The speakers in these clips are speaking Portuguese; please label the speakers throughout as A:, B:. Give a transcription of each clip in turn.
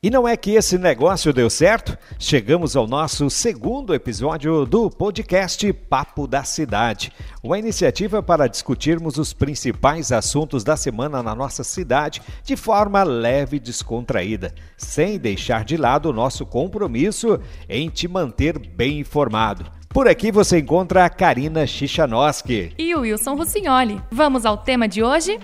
A: E não é que esse negócio deu certo? Chegamos ao nosso segundo episódio do podcast Papo da Cidade, uma iniciativa para discutirmos os principais assuntos da semana na nossa cidade de forma leve e descontraída, sem deixar de lado o nosso compromisso em te manter bem informado. Por aqui você encontra a Karina Chichanoski
B: e o Wilson Russignoli. Vamos ao tema de hoje?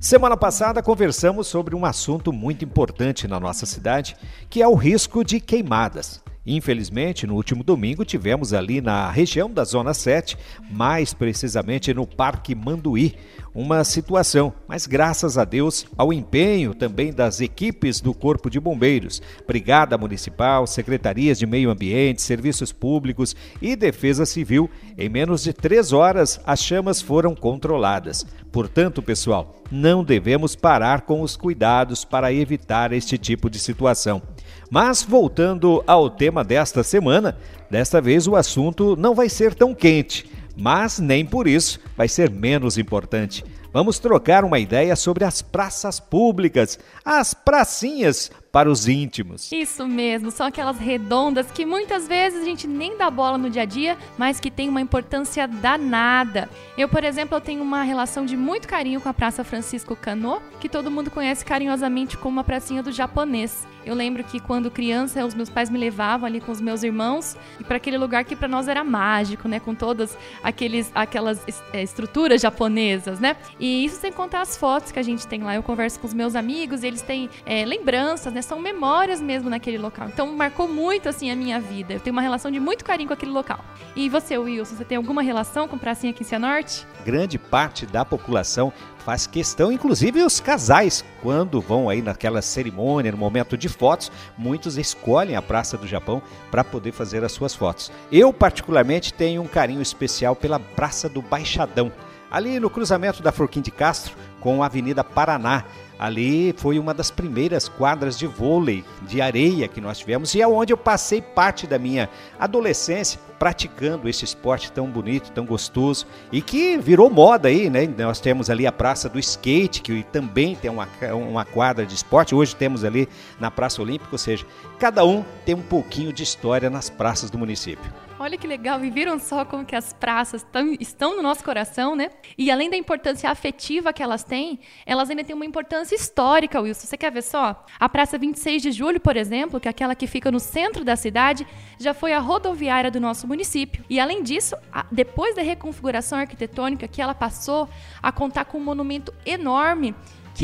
A: Semana passada conversamos sobre um assunto muito importante na nossa cidade, que é o risco de queimadas. Infelizmente, no último domingo tivemos ali na região da Zona 7, mais precisamente no Parque Manduí, uma situação, mas graças a Deus, ao empenho também das equipes do Corpo de Bombeiros, Brigada Municipal, Secretarias de Meio Ambiente, Serviços Públicos e Defesa Civil, em menos de três horas as chamas foram controladas. Portanto, pessoal, não devemos parar com os cuidados para evitar este tipo de situação. Mas voltando ao tema desta semana, desta vez o assunto não vai ser tão quente, mas nem por isso vai ser menos importante. Vamos trocar uma ideia sobre as praças públicas, as pracinhas para os íntimos.
B: Isso mesmo, são aquelas redondas que muitas vezes a gente nem dá bola no dia a dia, mas que tem uma importância danada. Eu, por exemplo, eu tenho uma relação de muito carinho com a Praça Francisco Cano, que todo mundo conhece carinhosamente como a pracinha do japonês. Eu lembro que quando criança, os meus pais me levavam ali com os meus irmãos e para aquele lugar que para nós era mágico, né, com todas aqueles aquelas é, estruturas japonesas, né? E isso sem contar as fotos que a gente tem lá. Eu converso com os meus amigos, e eles têm é, lembranças, né? Né? São memórias mesmo naquele local. Então marcou muito assim a minha vida. Eu tenho uma relação de muito carinho com aquele local. E você, Wilson, você tem alguma relação com Pracinha aqui em Cianorte?
A: Grande parte da população faz questão, inclusive os casais, quando vão aí naquela cerimônia, no momento de fotos, muitos escolhem a Praça do Japão para poder fazer as suas fotos. Eu, particularmente, tenho um carinho especial pela Praça do Baixadão, ali no cruzamento da Forquim de Castro com a Avenida Paraná. Ali foi uma das primeiras quadras de vôlei de areia que nós tivemos e é onde eu passei parte da minha adolescência praticando esse esporte tão bonito, tão gostoso e que virou moda aí, né? Nós temos ali a Praça do Skate, que também tem uma, uma quadra de esporte. Hoje temos ali na Praça Olímpica, ou seja, cada um tem um pouquinho de história nas praças do município.
B: Olha que legal, e viram só como que as praças tão, estão no nosso coração, né? E além da importância afetiva que elas têm, elas ainda têm uma importância histórica, Wilson. Você quer ver só? A Praça 26 de Julho, por exemplo, que é aquela que fica no centro da cidade, já foi a rodoviária do nosso município. E além disso, depois da reconfiguração arquitetônica que ela passou a contar com um monumento enorme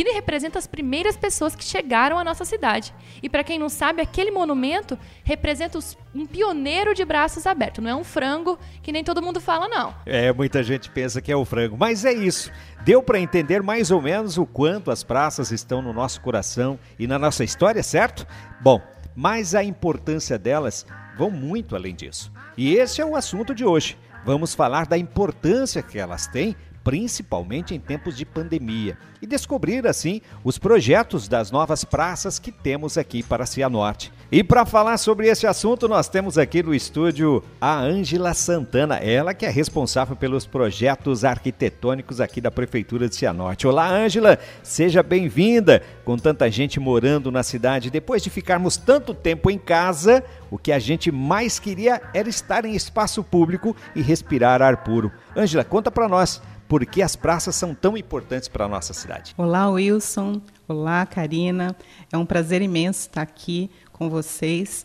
B: que representa as primeiras pessoas que chegaram à nossa cidade. E para quem não sabe, aquele monumento representa os, um pioneiro de braços abertos. Não é um frango que nem todo mundo fala, não.
A: É, muita gente pensa que é o frango, mas é isso. Deu para entender mais ou menos o quanto as praças estão no nosso coração e na nossa história, certo? Bom, mas a importância delas vão muito além disso. E esse é o assunto de hoje. Vamos falar da importância que elas têm principalmente em tempos de pandemia, e descobrir assim os projetos das novas praças que temos aqui para Cianorte. E para falar sobre esse assunto, nós temos aqui no estúdio a Ângela Santana, ela que é responsável pelos projetos arquitetônicos aqui da Prefeitura de Cianorte. Olá, Ângela, seja bem-vinda. Com tanta gente morando na cidade, depois de ficarmos tanto tempo em casa, o que a gente mais queria era estar em espaço público e respirar ar puro. Ângela, conta para nós por que as praças são tão importantes para a nossa cidade.
C: Olá, Wilson. Olá, Karina. É um prazer imenso estar aqui com vocês,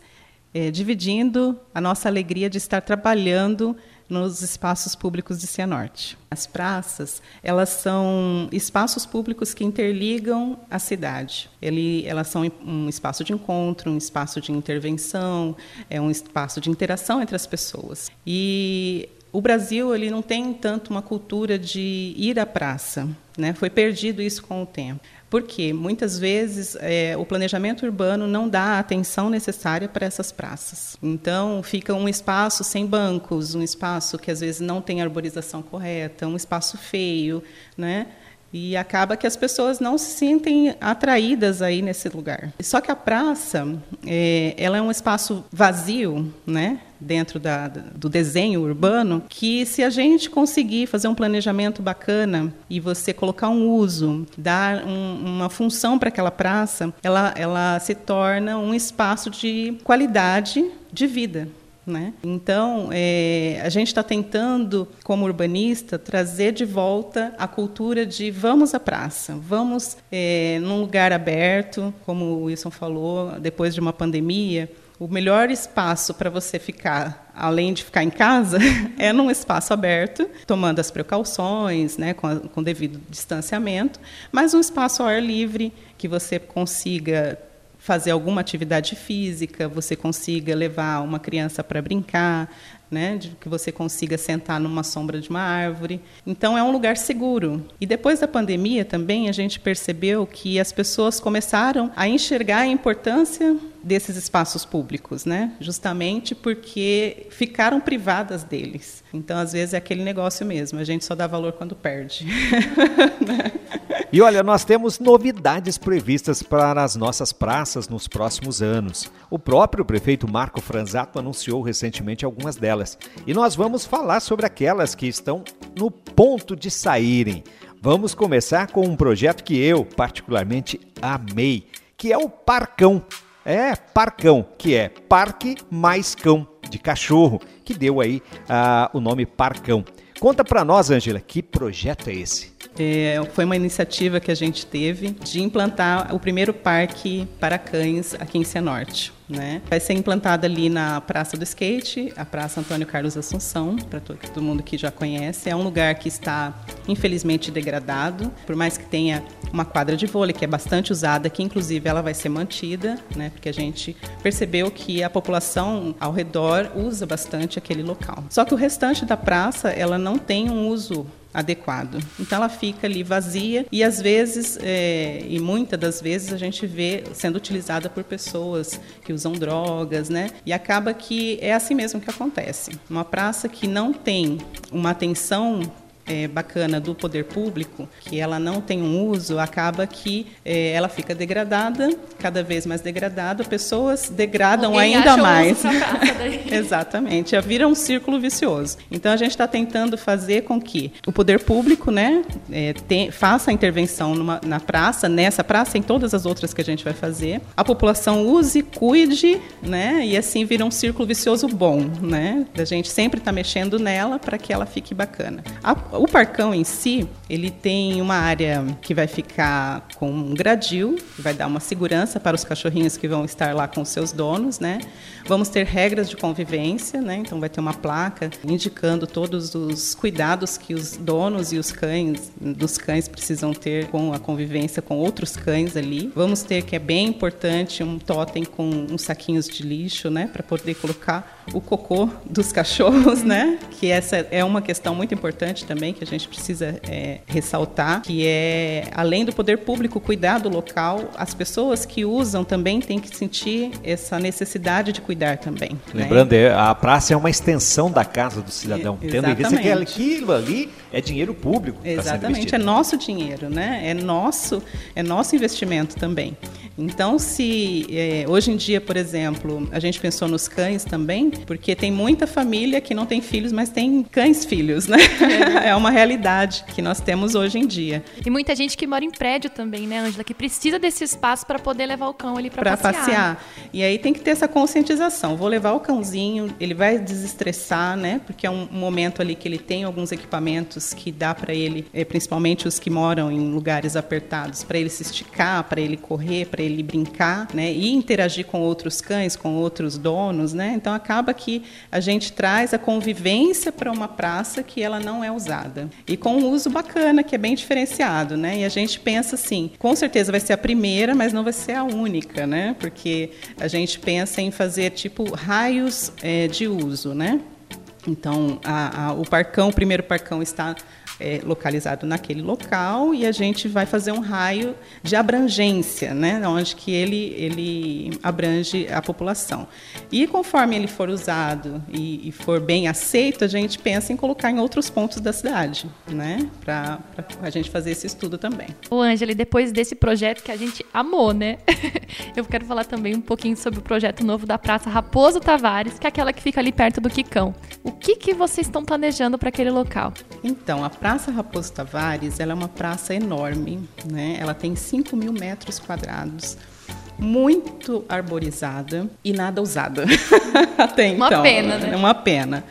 C: é, dividindo a nossa alegria de estar trabalhando nos espaços públicos de Cianorte. As praças, elas são espaços públicos que interligam a cidade. Ele, elas são um espaço de encontro, um espaço de intervenção, é um espaço de interação entre as pessoas. E o Brasil ele não tem tanto uma cultura de ir à praça, né? Foi perdido isso com o tempo. Porque muitas vezes é, o planejamento urbano não dá a atenção necessária para essas praças. Então fica um espaço sem bancos, um espaço que às vezes não tem arborização correta, um espaço feio, né? E acaba que as pessoas não se sentem atraídas aí nesse lugar. Só que a praça, é, ela é um espaço vazio, né? Dentro da, do desenho urbano, que se a gente conseguir fazer um planejamento bacana e você colocar um uso, dar um, uma função para aquela praça, ela, ela se torna um espaço de qualidade de vida. Né? Então, é, a gente está tentando, como urbanista, trazer de volta a cultura de vamos à praça, vamos é, num lugar aberto, como o Wilson falou, depois de uma pandemia, o melhor espaço para você ficar, além de ficar em casa, é num espaço aberto, tomando as precauções, né, com, a, com devido distanciamento, mas um espaço ao ar livre que você consiga fazer alguma atividade física, você consiga levar uma criança para brincar, né, de que você consiga sentar numa sombra de uma árvore. Então é um lugar seguro. E depois da pandemia também a gente percebeu que as pessoas começaram a enxergar a importância desses espaços públicos, né? Justamente porque ficaram privadas deles. Então, às vezes é aquele negócio mesmo, a gente só dá valor quando perde.
A: E olha, nós temos novidades previstas para as nossas praças nos próximos anos. O próprio prefeito Marco Franzato anunciou recentemente algumas delas. E nós vamos falar sobre aquelas que estão no ponto de saírem. Vamos começar com um projeto que eu particularmente amei, que é o Parcão. É, Parcão, que é Parque Mais Cão de Cachorro, que deu aí ah, o nome Parcão. Conta para nós, Ângela, que projeto é esse?
C: É, foi uma iniciativa que a gente teve de implantar o primeiro parque para cães aqui em Cianorte. Né? Vai ser implantada ali na Praça do Skate, a Praça Antônio Carlos Assunção, para todo, mundo que já conhece. É um lugar que está, infelizmente, degradado, por mais que tenha uma quadra de vôlei que é bastante usada, que inclusive ela vai ser mantida, né? porque a gente percebeu que a população ao redor usa bastante aquele local. Só que o restante da praça ela não tem um uso adequado. Então ela fica ali vazia e às vezes, é, e muitas das vezes a gente vê sendo utilizada por pessoas que usam drogas, né? E acaba que é assim mesmo que acontece. Uma praça que não tem uma atenção é, bacana do poder público, que ela não tem um uso, acaba que é, ela fica degradada, cada vez mais degradada, pessoas degradam
B: Alguém
C: ainda mais. Exatamente, vira um círculo vicioso. Então a gente está tentando fazer com que o poder público, né, é, tem- faça a intervenção numa- na praça, nessa praça, em todas as outras que a gente vai fazer. A população use, cuide, né, e assim vira um círculo vicioso bom, né. A gente sempre está mexendo nela para que ela fique bacana. A- o parcão em si, ele tem uma área que vai ficar com um gradil, que vai dar uma segurança para os cachorrinhos que vão estar lá com seus donos, né? Vamos ter regras de convivência, né? Então vai ter uma placa indicando todos os cuidados que os donos e os cães dos cães precisam ter com a convivência com outros cães ali. Vamos ter que é bem importante um totem com uns saquinhos de lixo, né, para poder colocar o cocô dos cachorros, né? Que essa é uma questão muito importante também que a gente precisa é, ressaltar, que é além do poder público cuidar do local, as pessoas que usam também têm que sentir essa necessidade de cuidar também. né?
A: Lembrando, é, a praça é uma extensão da casa do cidadão.
C: E-
A: Tendo em vista que aquilo ali é dinheiro público. tá
C: Exatamente, é nosso dinheiro, né? É nosso, é nosso investimento também. Então, se é, hoje em dia, por exemplo, a gente pensou nos cães também, porque tem muita família que não tem filhos, mas tem cães filhos, né? É uma realidade que nós temos hoje em dia.
B: E muita gente que mora em prédio também, né, Ângela? Que precisa desse espaço para poder levar o cão ali para passear.
C: passear. E aí tem que ter essa conscientização. Vou levar o cãozinho, ele vai desestressar, né? Porque é um momento ali que ele tem alguns equipamentos que dá para ele, eh, principalmente os que moram em lugares apertados, para ele se esticar, para ele correr, para ele brincar, né? E interagir com outros cães, com outros donos, né? Então acaba que a gente traz a convivência para uma praça que ela não é usada. E com um uso bacana, que é bem diferenciado, né? E a gente pensa assim, com certeza vai ser a primeira, mas não vai ser a única, né? Porque a gente pensa em fazer tipo raios eh, de uso, né? Então, a- a- o parcão, o primeiro parcão está é, localizado naquele local e a gente vai fazer um raio de abrangência, né, onde que ele, ele abrange a população. E conforme ele for usado e, e for bem aceito, a gente pensa em colocar em outros pontos da cidade, né, para a gente fazer esse estudo também.
B: O Ângela, depois desse projeto que a gente amou, né, eu quero falar também um pouquinho sobre o projeto novo da Praça Raposo Tavares, que é aquela que fica ali perto do Quicão. O que, que vocês estão planejando para aquele local?
C: Então, a Praça Raposo Tavares ela é uma praça enorme, né? ela tem 5 mil metros quadrados muito arborizada e nada usada até então.
B: Uma pena, né?
C: É uma pena.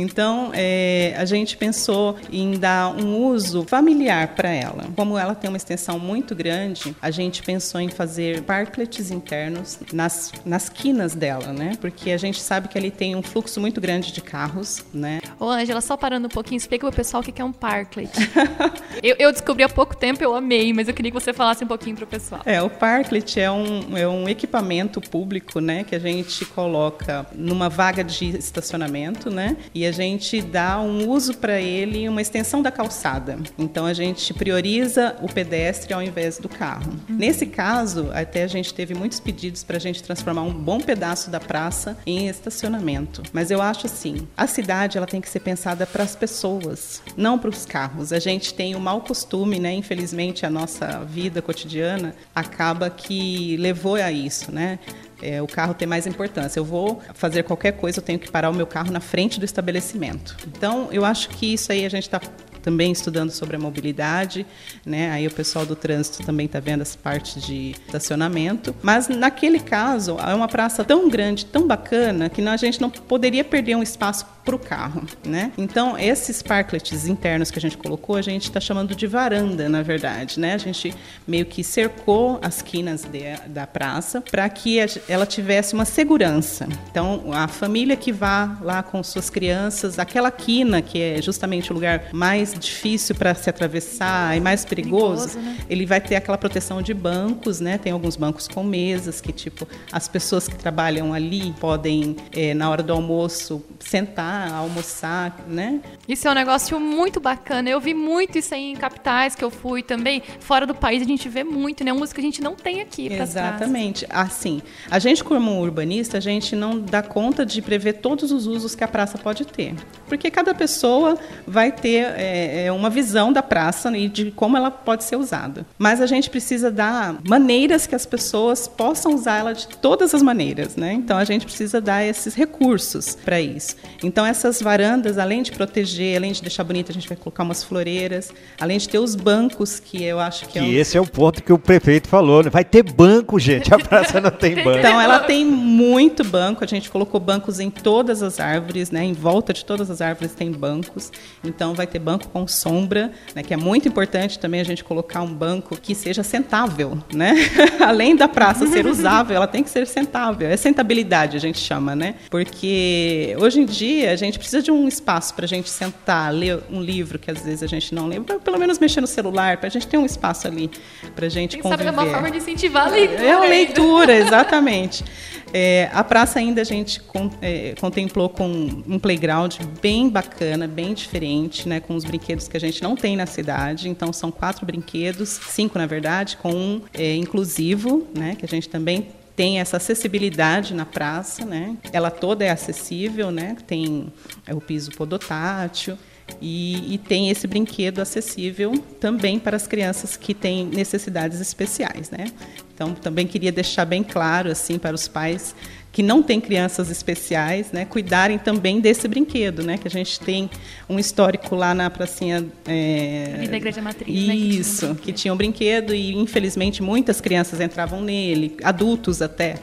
C: Então, é, a gente pensou em dar um uso familiar para ela. Como ela tem uma extensão muito grande, a gente pensou em fazer parklets internos nas, nas quinas dela, né? Porque a gente sabe que ali tem um fluxo muito grande de carros, né?
B: Ô, Ângela, só parando um pouquinho, explica para o pessoal o que é um parklet. eu, eu, descobri há pouco tempo, eu amei, mas eu queria que você falasse um pouquinho para o pessoal.
C: É, o parklet é um, é um equipamento público, né? Que a gente coloca numa vaga de estacionamento, né? E a gente dá um uso para ele, uma extensão da calçada. Então a gente prioriza o pedestre ao invés do carro. Uhum. Nesse caso, até a gente teve muitos pedidos para a gente transformar um bom pedaço da praça em estacionamento. Mas eu acho assim, a cidade ela tem que ser pensada para as pessoas, não para os carros. A gente tem o mau costume, né? Infelizmente a nossa vida cotidiana acaba que levou a isso, né? É, o carro tem mais importância. Eu vou fazer qualquer coisa, eu tenho que parar o meu carro na frente do estabelecimento. Então, eu acho que isso aí a gente está também estudando sobre a mobilidade, né? Aí o pessoal do trânsito também está vendo essa parte de estacionamento. Mas naquele caso, é uma praça tão grande, tão bacana, que a gente não poderia perder um espaço para o carro, né? Então, esses parklets internos que a gente colocou, a gente está chamando de varanda, na verdade, né? A gente meio que cercou as quinas de, da praça para que ela tivesse uma segurança. Então, a família que vá lá com suas crianças, aquela quina que é justamente o lugar mais difícil para se atravessar e mais perigoso, perigoso né? ele vai ter aquela proteção de bancos, né? Tem alguns bancos com mesas que, tipo, as pessoas que trabalham ali podem, é, na hora do almoço, sentar almoçar, né?
B: Isso é um negócio muito bacana. Eu vi muito isso aí em capitais que eu fui também. Fora do país a gente vê muito, né? Música que a gente não tem aqui.
C: Exatamente. Assim, a gente como urbanista, a gente não dá conta de prever todos os usos que a praça pode ter. Porque cada pessoa vai ter é, é uma visão da praça e de como ela pode ser usada. Mas a gente precisa dar maneiras que as pessoas possam usar ela de todas as maneiras, né? Então a gente precisa dar esses recursos para isso. Então essas varandas, além de proteger, além de deixar bonita, a gente vai colocar umas floreiras, além de ter os bancos, que eu acho que,
A: que
C: é um...
A: esse é o ponto que o prefeito falou, né? vai ter banco, gente, a praça não tem banco.
C: Então ela tem muito banco, a gente colocou bancos em todas as árvores, né? Em volta de todas as árvores tem bancos. Então vai ter banco com sombra, né? Que é muito importante também a gente colocar um banco que seja sentável, né? além da praça ser usável, ela tem que ser sentável. É sentabilidade a gente chama, né? Porque hoje em dia gente precisa de um espaço para a gente sentar, ler um livro que às vezes a gente não lê, pelo menos mexer no celular, para a gente ter um espaço ali para a gente Quem conviver.
B: Sabe, é uma forma de incentivar a leitura.
C: É a leitura, exatamente. É, a praça ainda a gente con, é, contemplou com um playground bem bacana, bem diferente, né, com os brinquedos que a gente não tem na cidade. Então são quatro brinquedos, cinco na verdade, com um é, inclusivo, né, que a gente também tem essa acessibilidade na praça, né? Ela toda é acessível, né? Tem é, o piso podotátil e, e, tem esse brinquedo acessível também para as crianças que têm necessidades especiais, né? Então também queria deixar bem claro assim para os pais que não têm crianças especiais, né, cuidarem também desse brinquedo, né, que a gente tem um histórico lá na pracinha
B: é, da igreja matriz,
C: isso,
B: né,
C: que, tinha um que tinha um brinquedo e infelizmente muitas crianças entravam nele, adultos até.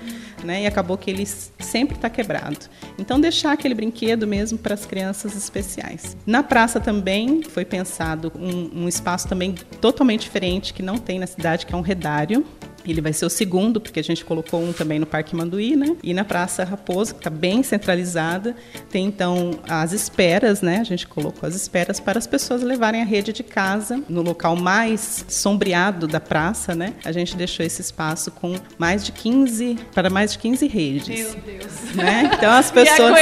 C: Né, e acabou que ele sempre está quebrado. Então, deixar aquele brinquedo mesmo para as crianças especiais. Na praça também foi pensado um, um espaço também totalmente diferente que não tem na cidade, que é um redário Ele vai ser o segundo, porque a gente colocou um também no Parque Manduí, né? E na Praça Raposa, que está bem centralizada. Tem então as esperas, né? A gente colocou as esperas para as pessoas levarem a rede de casa no local mais sombreado da praça, né? A gente deixou esse espaço com mais de 15 para mais de 15 redes.
B: Meu Deus.
C: Né? Então as pessoas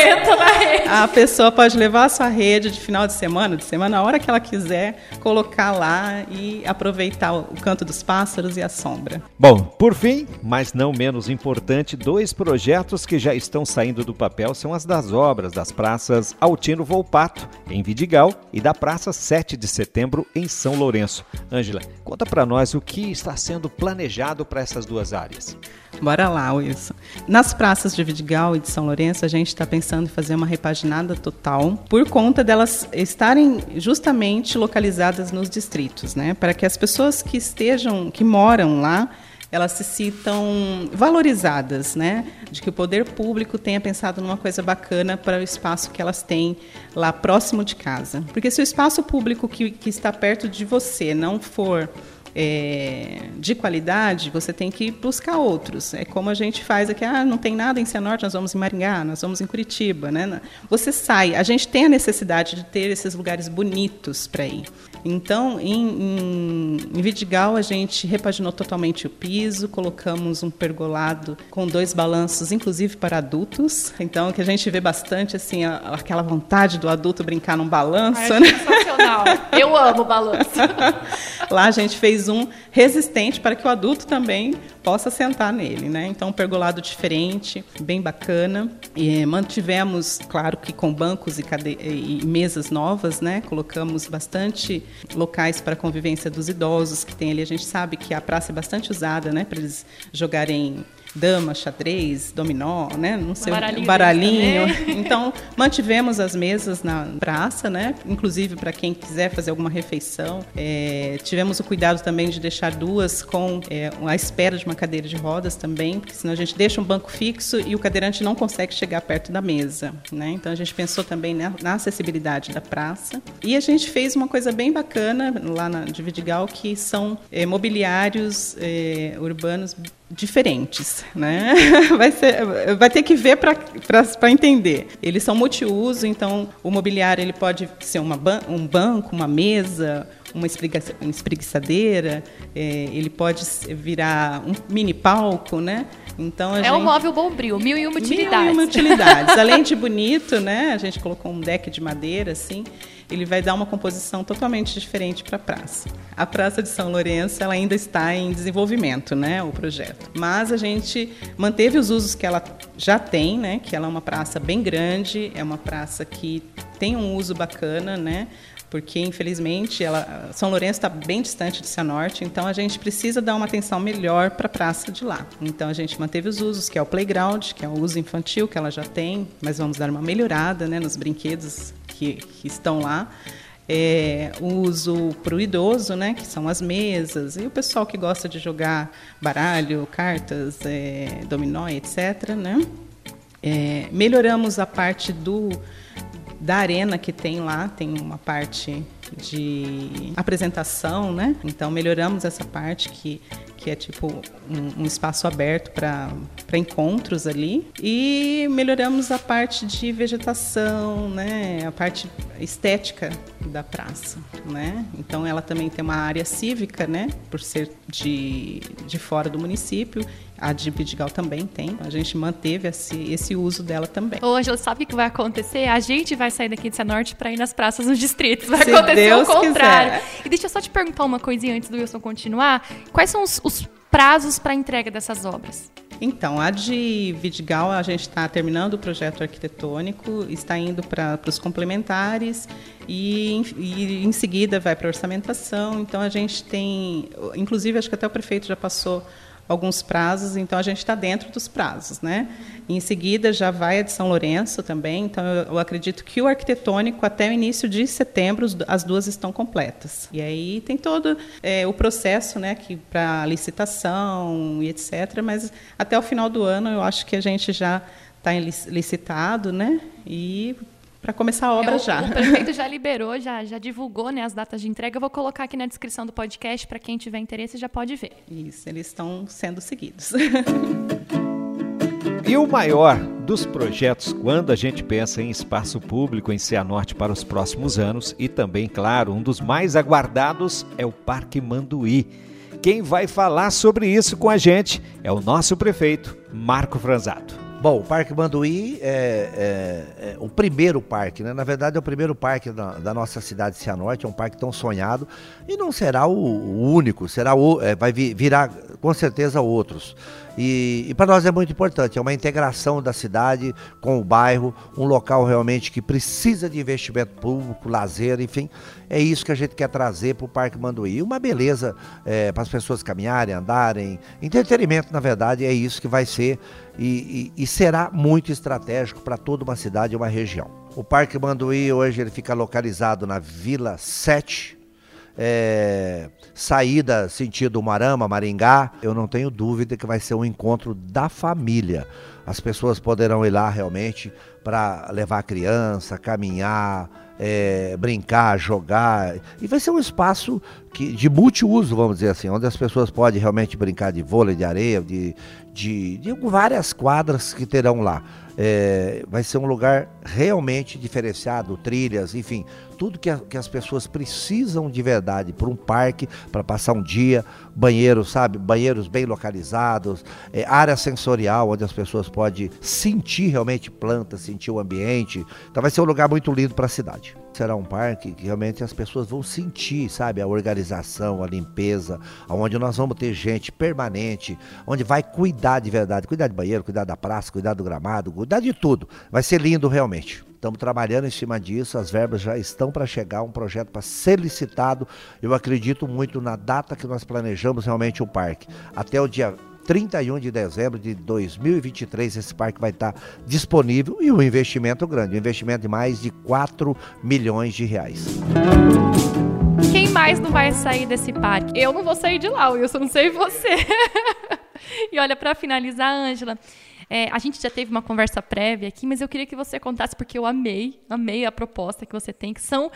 C: a pessoa pode levar a sua rede de final de semana, de semana a hora que ela quiser, colocar lá e aproveitar o canto dos pássaros e a sombra.
A: Bom, por fim, mas não menos importante, dois projetos que já estão saindo do papel são as das obras das praças Altino Volpato, em Vidigal, e da Praça 7 de Setembro, em São Lourenço. Ângela, conta para nós o que está sendo planejado para essas duas áreas.
C: Bora lá, Wilson. Nas praças de Vidigal e de São Lourenço, a gente está pensando em fazer uma repaginada total, por conta delas estarem justamente localizadas nos distritos, né? Para que as pessoas que estejam, que moram lá, elas se sintam valorizadas, né? De que o poder público tenha pensado numa coisa bacana para o espaço que elas têm lá próximo de casa. Porque se o espaço público que, que está perto de você não for é, de qualidade, você tem que buscar outros. É como a gente faz aqui, ah, não tem nada em Cianorte, nós vamos em Maringá, nós vamos em Curitiba. Né? Você sai, a gente tem a necessidade de ter esses lugares bonitos para ir. Então, em, em, em, Vidigal, a gente repaginou totalmente o piso, colocamos um pergolado com dois balanços, inclusive para adultos. Então, que a gente vê bastante, assim, a, aquela vontade do adulto brincar num balanço.
B: Né? Sensacional. Eu amo balanço.
C: Lá a gente fez um resistente para que o adulto também possa sentar nele, né? Então, um pergolado diferente, bem bacana. E mantivemos, claro que com bancos e, cade... e mesas novas, né? Colocamos bastante locais para convivência dos idosos que tem ali. A gente sabe que a praça é bastante usada, né? Para eles jogarem dama, xadrez, dominó, né? Não sei, baralhinho. baralhinho. Então, mantivemos as mesas na praça, né? Inclusive para quem quiser fazer alguma refeição. É, tivemos o cuidado também de deixar duas com é, a espera de uma cadeira de rodas também, porque senão a gente deixa um banco fixo e o cadeirante não consegue chegar perto da mesa, né? Então a gente pensou também na, na acessibilidade da praça. E a gente fez uma coisa bem bacana lá na de Vidigal, que são é, mobiliários é, urbanos diferentes, né? Vai, ser, vai ter que ver para entender. Eles são multiuso, então o mobiliário ele pode ser uma um banco, uma mesa, uma espreguiçadeira, é, ele pode virar um mini palco, né?
B: Então, é gente... um móvel bombril, mil e uma utilidades. Mil e uma
C: utilidades. Além de bonito, né? A gente colocou um deck de madeira, assim ele vai dar uma composição totalmente diferente para a praça. A Praça de São Lourenço ela ainda está em desenvolvimento, né, o projeto. Mas a gente manteve os usos que ela já tem, né, que ela é uma praça bem grande, é uma praça que tem um uso bacana, né, porque infelizmente ela, São Lourenço está bem distante de Cianorte, então a gente precisa dar uma atenção melhor para a praça de lá. Então a gente manteve os usos, que é o playground, que é o uso infantil que ela já tem, mas vamos dar uma melhorada né, nos brinquedos que, que estão lá. É, o uso para o idoso, né, que são as mesas, e o pessoal que gosta de jogar baralho, cartas, é, dominó, etc. Né? É, melhoramos a parte do da arena que tem lá, tem uma parte de apresentação, né? Então melhoramos essa parte que que é tipo um, um espaço aberto para encontros ali. E melhoramos a parte de vegetação, né? a parte estética da praça. Né? Então ela também tem uma área cívica, né? por ser de, de fora do município. A de Vidigal também tem. A gente manteve esse, esse uso dela também.
B: Ô, Angela, sabe o que vai acontecer? A gente vai sair daqui de Cianorte para ir nas praças nos distritos. Vai Se acontecer Deus o contrário. Quiser. E deixa eu só te perguntar uma coisinha antes do Wilson continuar. Quais são os, os prazos para entrega dessas obras?
C: Então, a de Vidigal, a gente está terminando o projeto arquitetônico, está indo para os complementares e, e, em seguida vai para a orçamentação. Então, a gente tem, inclusive, acho que até o prefeito já passou alguns prazos, então a gente está dentro dos prazos, né? Em seguida já vai a de São Lourenço também, então eu, eu acredito que o arquitetônico até o início de setembro as duas estão completas. E aí tem todo é, o processo, né, para licitação e etc. Mas até o final do ano eu acho que a gente já está licitado, né? E para começar a obra
B: É, o-
C: já.
B: O prefeito já liberou, já, já divulgou né, as datas de entrega. Eu vou colocar aqui na descrição do podcast para quem tiver interesse já pode ver.
C: Isso, eles estão sendo seguidos.
A: E o maior dos projetos quando a gente pensa em espaço público em Cianorte para os próximos anos e também, claro, um dos mais aguardados é o Parque Manduí. Quem vai falar sobre isso com a gente é o nosso prefeito, Marco Franzato.
D: Bom, o Parque Manduí é, é- é o primeiro parque, né? Na verdade, é o primeiro parque da, da nossa cidade de Cianorte, é um parque tão sonhado e não será o, o único, será o, é, vai vi- virar com certeza outros. E, e para nós é muito importante, é uma integração da cidade com o bairro, um local realmente que precisa de investimento público, lazer, enfim, é isso que a gente quer trazer para o Parque Manduí. Uma beleza para as pessoas caminharem, andarem, entretenimento, na verdade, é isso que vai ser e, e- e será muito estratégico para toda uma cidade e uma região. O Parque Manduí hoje ele fica localizado na Vila 7, é, saída sentido Marama, Maringá, eu não tenho dúvida que vai ser um encontro da família. As pessoas poderão ir lá realmente para levar a criança, caminhar, é, brincar, jogar. E vai ser um espaço que, de multiuso, vamos dizer assim, onde as pessoas podem realmente brincar de vôlei, de areia, de, de, de várias quadras que terão lá. É, vai ser um lugar realmente diferenciado, trilhas, enfim, tudo que, a- que as pessoas precisam de verdade para um parque, para passar um dia, banheiros, sabe, banheiros bem localizados, é, área sensorial onde as pessoas podem sentir realmente plantas, sentir o ambiente. Então vai ser um lugar muito lindo para a cidade. Será um parque que realmente as pessoas vão sentir, sabe, a organização, a limpeza, onde nós vamos ter gente permanente, onde vai cuidar de verdade, cuidar de banheiro, cuidar da praça, cuidar do gramado, cuidar de tudo. Vai ser lindo realmente. Estamos trabalhando em cima disso, as verbas já estão para chegar, um projeto para ser licitado. Eu acredito muito na data que nós planejamos realmente o parque. Até o dia 31 de dezembro de 2023, esse parque vai estar disponível e um investimento grande, um investimento de mais de 4 milhões de reais.
B: Quem mais não vai sair desse parque? Eu não vou sair de lá, Wilson, não sei você. e olha, para finalizar, Ângela, é, a gente já teve uma conversa prévia aqui, mas eu queria que você contasse, porque eu amei, amei a proposta que você tem, que são.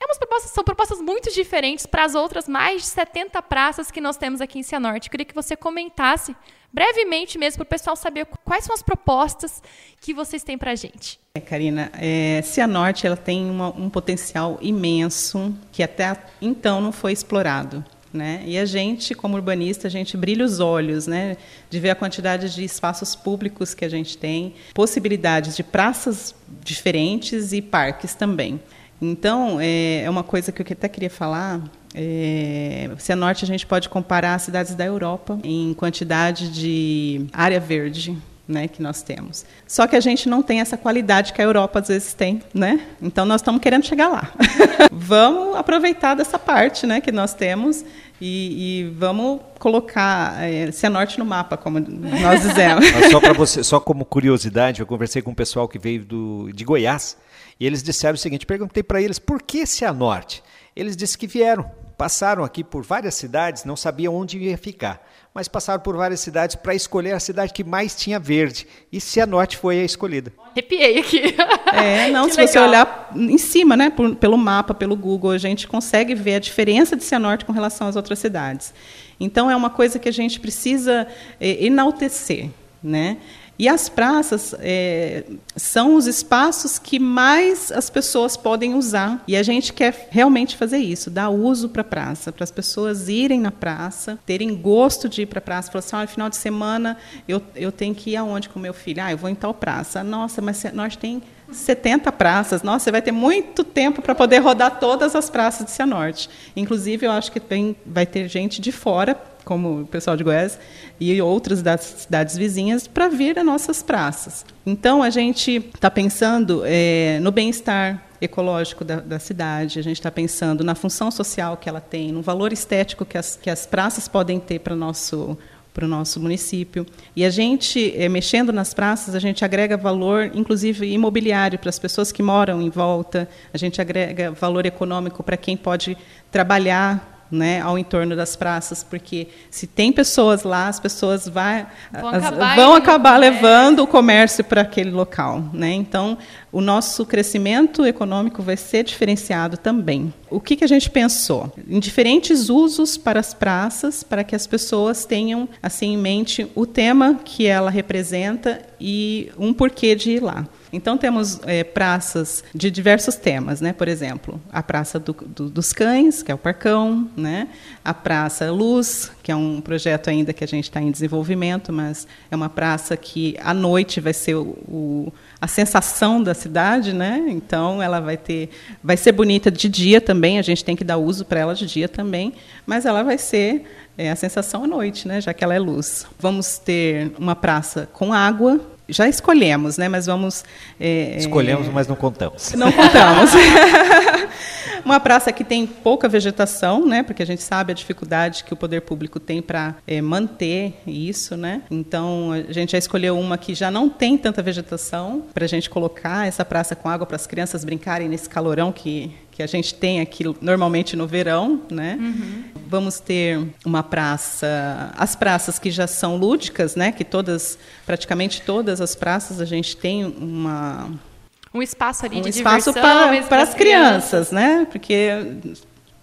B: É umas propostas, são propostas muito diferentes para as outras mais de 70 praças que nós temos aqui em Cianorte. Eu queria que você comentasse brevemente mesmo para o pessoal saber quais são as propostas que vocês têm para a gente.
C: É, Karina, é, Cianorte ela tem uma- um potencial imenso que até então não foi explorado. Né? E a gente, como urbanista, a gente brilha os olhos né? de ver a quantidade de espaços públicos que a gente tem, possibilidades de praças diferentes e parques também. Então, é, é uma coisa que eu até queria falar. É, Cianorte a gente pode comparar as cidades da Europa em quantidade de área verde né, que nós temos. Só que a gente não tem essa qualidade que a Europa às vezes tem, né? Então nós estamos querendo chegar lá. vamos aproveitar dessa parte, né, que nós temos e, e vamos colocar é, Cianorte no mapa, como nós dizemos.
A: Só para você, só como curiosidade, eu conversei com um pessoal que veio do, de Goiás e eles disseram o seguinte: perguntei para eles por que Cianorte. Eles disseram que vieram, passaram aqui por várias cidades, não sabiam onde ia ficar, mas passaram por várias cidades para escolher a cidade que mais tinha verde. E Cianorte foi a escolhida.
B: Arrepiei aqui.
C: É, não,
B: Que
C: se você
B: legal.
C: olhar em cima, né, por- pelo mapa, pelo Google, a gente consegue ver a diferença de Cianorte com relação às outras cidades. Então, é uma coisa que a gente precisa eh, enaltecer, né? E as praças eh, são os espaços que mais as pessoas podem usar. E a gente quer realmente fazer isso, dar uso para a praça, para as pessoas irem na praça, terem gosto de ir para a praça. Falar assim, olha, final de semana eu, eu tenho que ir aonde com meu filho? Ah, eu vou em tal praça. Nossa, mas nós tem 70 praças. Nossa, você vai ter muito tempo para poder rodar todas as praças de Cianorte. Inclusive, eu acho que tem, vai ter gente de fora, como o pessoal de Goiás, e outras das cidades vizinhas, para vir às nossas praças. Então, a gente está pensando eh, no bem-estar ecológico da, da cidade, a gente está pensando na função social que ela tem, no valor estético que as, que as praças podem ter para o nosso para o nosso município. E a gente, eh, mexendo nas praças, a gente agrega valor, inclusive imobiliário, para as pessoas que moram em volta, a gente agrega valor econômico para quem pode trabalhar né, ao entorno das praças, porque se tem pessoas lá, as pessoas vai,
B: Vão
C: as-
B: acabar
C: vão acabar
B: né?
C: levando o comércio para aquele local. Né? Então, o nosso crescimento econômico vai ser diferenciado também. O que, que a gente pensou? Em diferentes usos para as praças, para que as pessoas tenham assim em mente o tema que ela representa e um porquê de ir lá. Então temos eh, praças de diversos temas, né? Por exemplo, a Praça do- do- dos Cães, que é o Parcão, né? A Praça Luz, que é um projeto ainda que a gente está em desenvolvimento, mas é uma praça que à noite vai ser o, o- a sensação da cidade, né? Então ela vai ter, vai ser bonita de dia também. A gente tem que dar uso para ela de dia também, mas ela vai ser eh, a sensação à noite, né? Já que ela é luz. Vamos ter uma praça com água. Já escolhemos, né? Mas vamos eh,
A: Escolhemos, mas não contamos.
C: não contamos. Uma praça que tem pouca vegetação, né? Porque a gente sabe a dificuldade que o poder público tem para manter isso, né? Então a gente já escolheu uma que já não tem tanta vegetação para a gente colocar essa praça com água para as crianças brincarem nesse calorão que que a gente tem aqui normalmente no verão, né? Vamos ter uma praça, as praças que já são lúdicas, né? Que todas, praticamente todas as praças a gente tem uma
B: Um espaço ali
C: um
B: de
C: espaço
B: diversão
C: para, para as crianças, né? Porque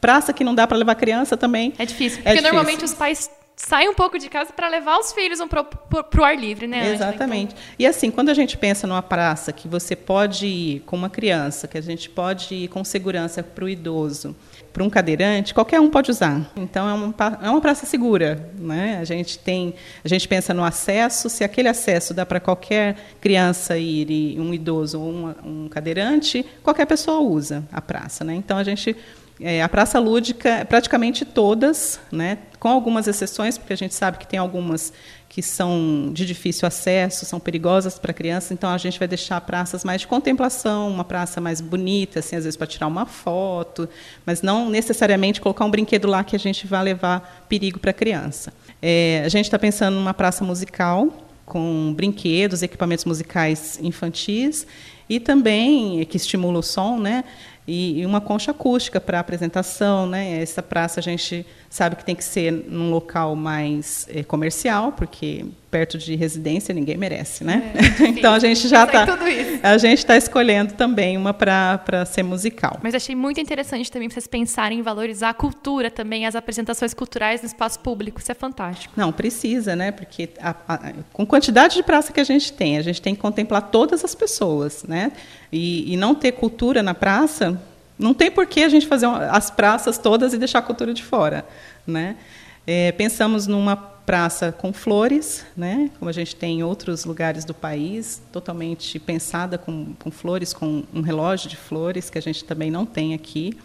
C: praça que não dá para levar criança também.
B: É difícil,
C: É
B: porque
C: difícil.
B: normalmente os pais saem um pouco de casa para levar os filhos um pro, pro ar livre, né?
C: Exatamente. E assim, quando a gente pensa numa praça que você pode ir com uma criança, que a gente pode ir com segurança para o idoso, para um cadeirante, qualquer um pode usar. Então é uma, é uma praça segura, né? A gente tem, a gente pensa no acesso, se aquele acesso dá para qualquer criança ir e um idoso ou uma- um cadeirante, qualquer pessoa usa a praça, né? Então a gente é, a praça lúdica, praticamente todas, né, com algumas exceções, porque a gente sabe que tem algumas que são de difícil acesso, são perigosas para criança, então a gente vai deixar praças mais de contemplação, uma praça mais bonita, assim, às vezes para tirar uma foto, mas não necessariamente colocar um brinquedo lá que a gente vai levar perigo para a criança. É, a gente está pensando numa praça musical, com brinquedos, equipamentos musicais infantis e também que estimula o som, né? E, e uma concha acústica para apresentação, né? Essa praça a gente sabe que tem que ser num local mais eh, comercial, porque perto de residência ninguém merece, né?
B: É,
C: então a gente já está
B: tudo isso.
C: a gente está escolhendo também uma para ser musical.
B: Mas achei muito interessante também vocês pensarem em valorizar a cultura também, as apresentações culturais no espaço público. Isso é fantástico.
C: Não, precisa, né? Porque a- a- com quantidade de praça que a gente tem, a gente tem que contemplar todas as pessoas, né? E, e não ter cultura na praça, não tem por que a gente fazer as praças todas e deixar a cultura de fora, né? É, pensamos numa praça com flores, né? Como a gente tem em outros lugares do país, totalmente pensada com, com flores, com um relógio de flores que a gente também não tem aqui.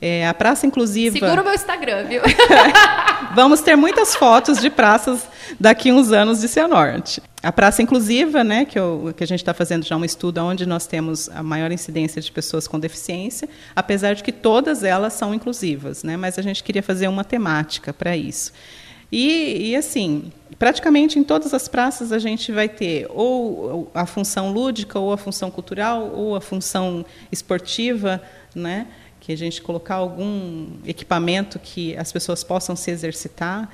C: É, a praça inclusiva.
B: Segura o meu Instagram, viu?
C: Vamos ter muitas fotos de praças daqui uns anos de Cianorte. A praça inclusiva, né, que, eu- que a gente está fazendo já um estudo onde nós temos a maior incidência de pessoas com deficiência, apesar de que todas elas são inclusivas, né, mas a gente queria fazer uma temática para isso. E, e, assim, praticamente em todas as praças a gente vai ter ou a função lúdica, ou a função cultural, ou a função esportiva, né? Que a gente colocar algum equipamento que as pessoas possam se exercitar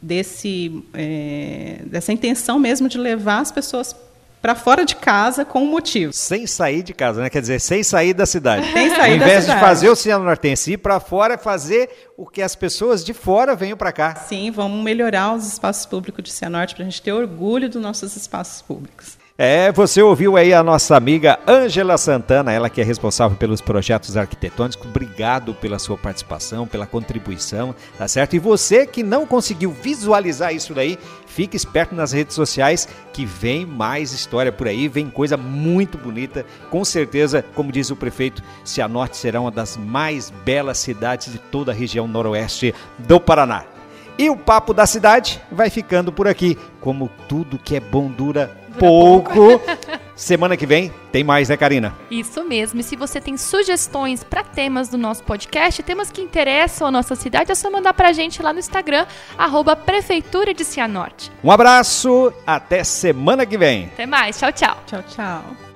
C: desse é, dessa intenção mesmo de levar as pessoas para fora de casa com um motivo.
A: Sem sair de casa, né? Quer dizer, sem sair da cidade.
C: Sem sair
A: Ao invés de fazer o Cianortense ir para fora, é fazer o que as pessoas de fora venham para cá.
C: Sim, vamos melhorar os espaços públicos de Cianorte para a gente ter orgulho dos nossos espaços públicos.
A: É, você ouviu aí a nossa amiga Ângela Santana, ela que é responsável pelos projetos arquitetônicos. Obrigado pela sua participação, pela contribuição, tá certo? E você que não conseguiu visualizar isso daí, fique esperto nas redes sociais que vem mais história por aí, vem coisa muito bonita. Com certeza, como diz o prefeito, Cianorte será uma das mais belas cidades de toda a região noroeste do Paraná. E o papo da cidade vai ficando por aqui. Como tudo que é bom dura pouco. Semana que vem tem mais, né, Karina?
B: Isso mesmo. E se você tem sugestões para temas do nosso podcast, temas que interessam a nossa cidade, é só mandar pra gente lá no Instagram, arroba Prefeitura de Cianorte.
A: Um abraço, até semana que vem.
B: Até mais. Tchau, tchau.
C: Tchau, tchau.